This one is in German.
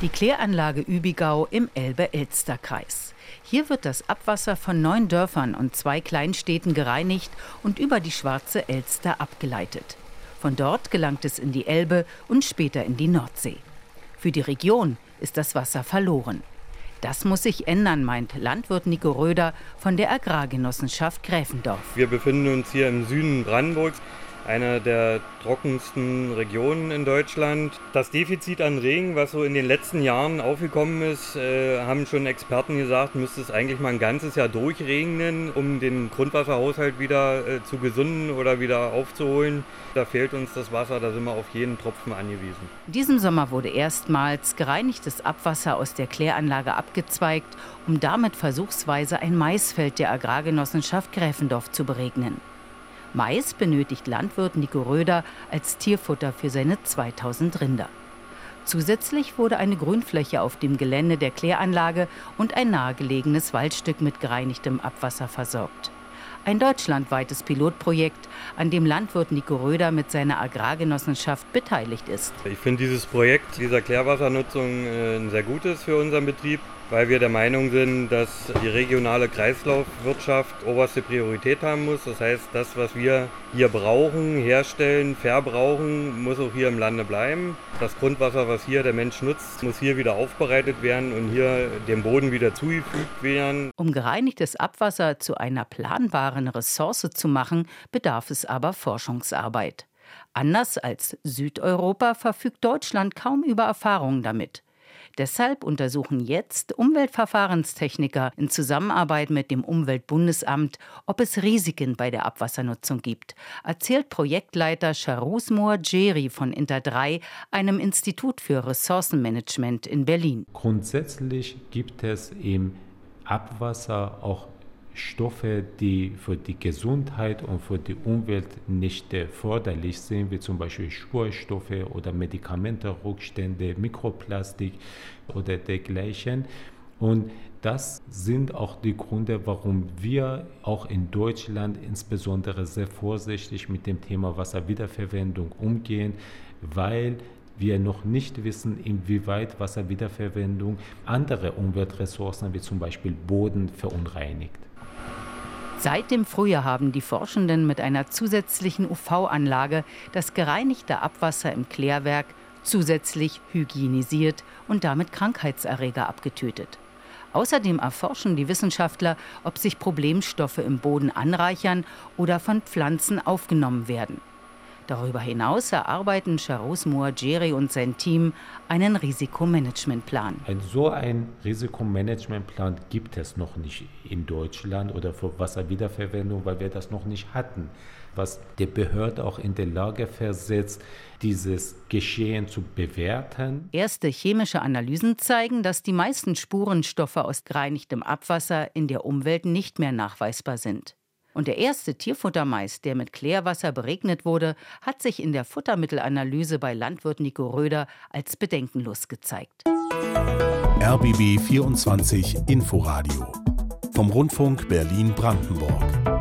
Die Kläranlage Übigau im Elbe-Elster-Kreis. Hier wird das Abwasser von neun Dörfern und zwei Kleinstädten gereinigt und über die Schwarze Elster abgeleitet. Von dort gelangt es in die Elbe und später in die Nordsee. Für die Region ist das Wasser verloren. Das muss sich ändern, meint Landwirt Nico Röder von der Agrargenossenschaft Gräfendorf. Wir befinden uns hier im Süden Brandenburgs einer der trockensten Regionen in Deutschland. Das Defizit an Regen, was so in den letzten Jahren aufgekommen ist, äh, haben schon Experten gesagt, müsste es eigentlich mal ein ganzes Jahr durchregnen, um den Grundwasserhaushalt wieder äh, zu gesunden oder wieder aufzuholen. Da fehlt uns das Wasser, da sind wir auf jeden Tropfen angewiesen. Diesem Sommer wurde erstmals gereinigtes Abwasser aus der Kläranlage abgezweigt, um damit versuchsweise ein Maisfeld der Agrargenossenschaft Gräfendorf zu beregnen. Mais benötigt Landwirt Nico Röder als Tierfutter für seine 2000 Rinder. Zusätzlich wurde eine Grünfläche auf dem Gelände der Kläranlage und ein nahegelegenes Waldstück mit gereinigtem Abwasser versorgt. Ein deutschlandweites Pilotprojekt, an dem Landwirt Nico Röder mit seiner Agrargenossenschaft beteiligt ist. Ich finde dieses Projekt dieser Klärwassernutzung äh, ein sehr gutes für unseren Betrieb weil wir der Meinung sind, dass die regionale Kreislaufwirtschaft oberste Priorität haben muss. Das heißt, das, was wir hier brauchen, herstellen, verbrauchen, muss auch hier im Lande bleiben. Das Grundwasser, was hier der Mensch nutzt, muss hier wieder aufbereitet werden und hier dem Boden wieder zugefügt werden. Um gereinigtes Abwasser zu einer planbaren Ressource zu machen, bedarf es aber Forschungsarbeit. Anders als Südeuropa verfügt Deutschland kaum über Erfahrungen damit. Deshalb untersuchen jetzt Umweltverfahrenstechniker in Zusammenarbeit mit dem Umweltbundesamt, ob es Risiken bei der Abwassernutzung gibt, erzählt Projektleiter Charusmoor Jeri von Inter 3, einem Institut für Ressourcenmanagement in Berlin. Grundsätzlich gibt es im Abwasser auch Stoffe, die für die Gesundheit und für die Umwelt nicht förderlich sind, wie zum Beispiel Spurenstoffe oder Medikamente, Rückstände, Mikroplastik oder dergleichen. Und das sind auch die Gründe, warum wir auch in Deutschland insbesondere sehr vorsichtig mit dem Thema Wasserwiederverwendung umgehen, weil wir noch nicht wissen, inwieweit Wasserwiederverwendung andere Umweltressourcen wie zum Beispiel Boden verunreinigt. Seit dem Frühjahr haben die Forschenden mit einer zusätzlichen UV-Anlage das gereinigte Abwasser im Klärwerk zusätzlich hygienisiert und damit Krankheitserreger abgetötet. Außerdem erforschen die Wissenschaftler, ob sich Problemstoffe im Boden anreichern oder von Pflanzen aufgenommen werden. Darüber hinaus erarbeiten Charus Muajeri und sein Team einen Risikomanagementplan. Ein, so ein Risikomanagementplan gibt es noch nicht in Deutschland oder für Wasserwiederverwendung, weil wir das noch nicht hatten. Was die Behörde auch in der Lage versetzt, dieses Geschehen zu bewerten. Erste chemische Analysen zeigen, dass die meisten Spurenstoffe aus gereinigtem Abwasser in der Umwelt nicht mehr nachweisbar sind. Und der erste Tierfuttermais, der mit Klärwasser beregnet wurde, hat sich in der Futtermittelanalyse bei Landwirt Nico Röder als bedenkenlos gezeigt. RBB 24 Inforadio vom Rundfunk Berlin-Brandenburg.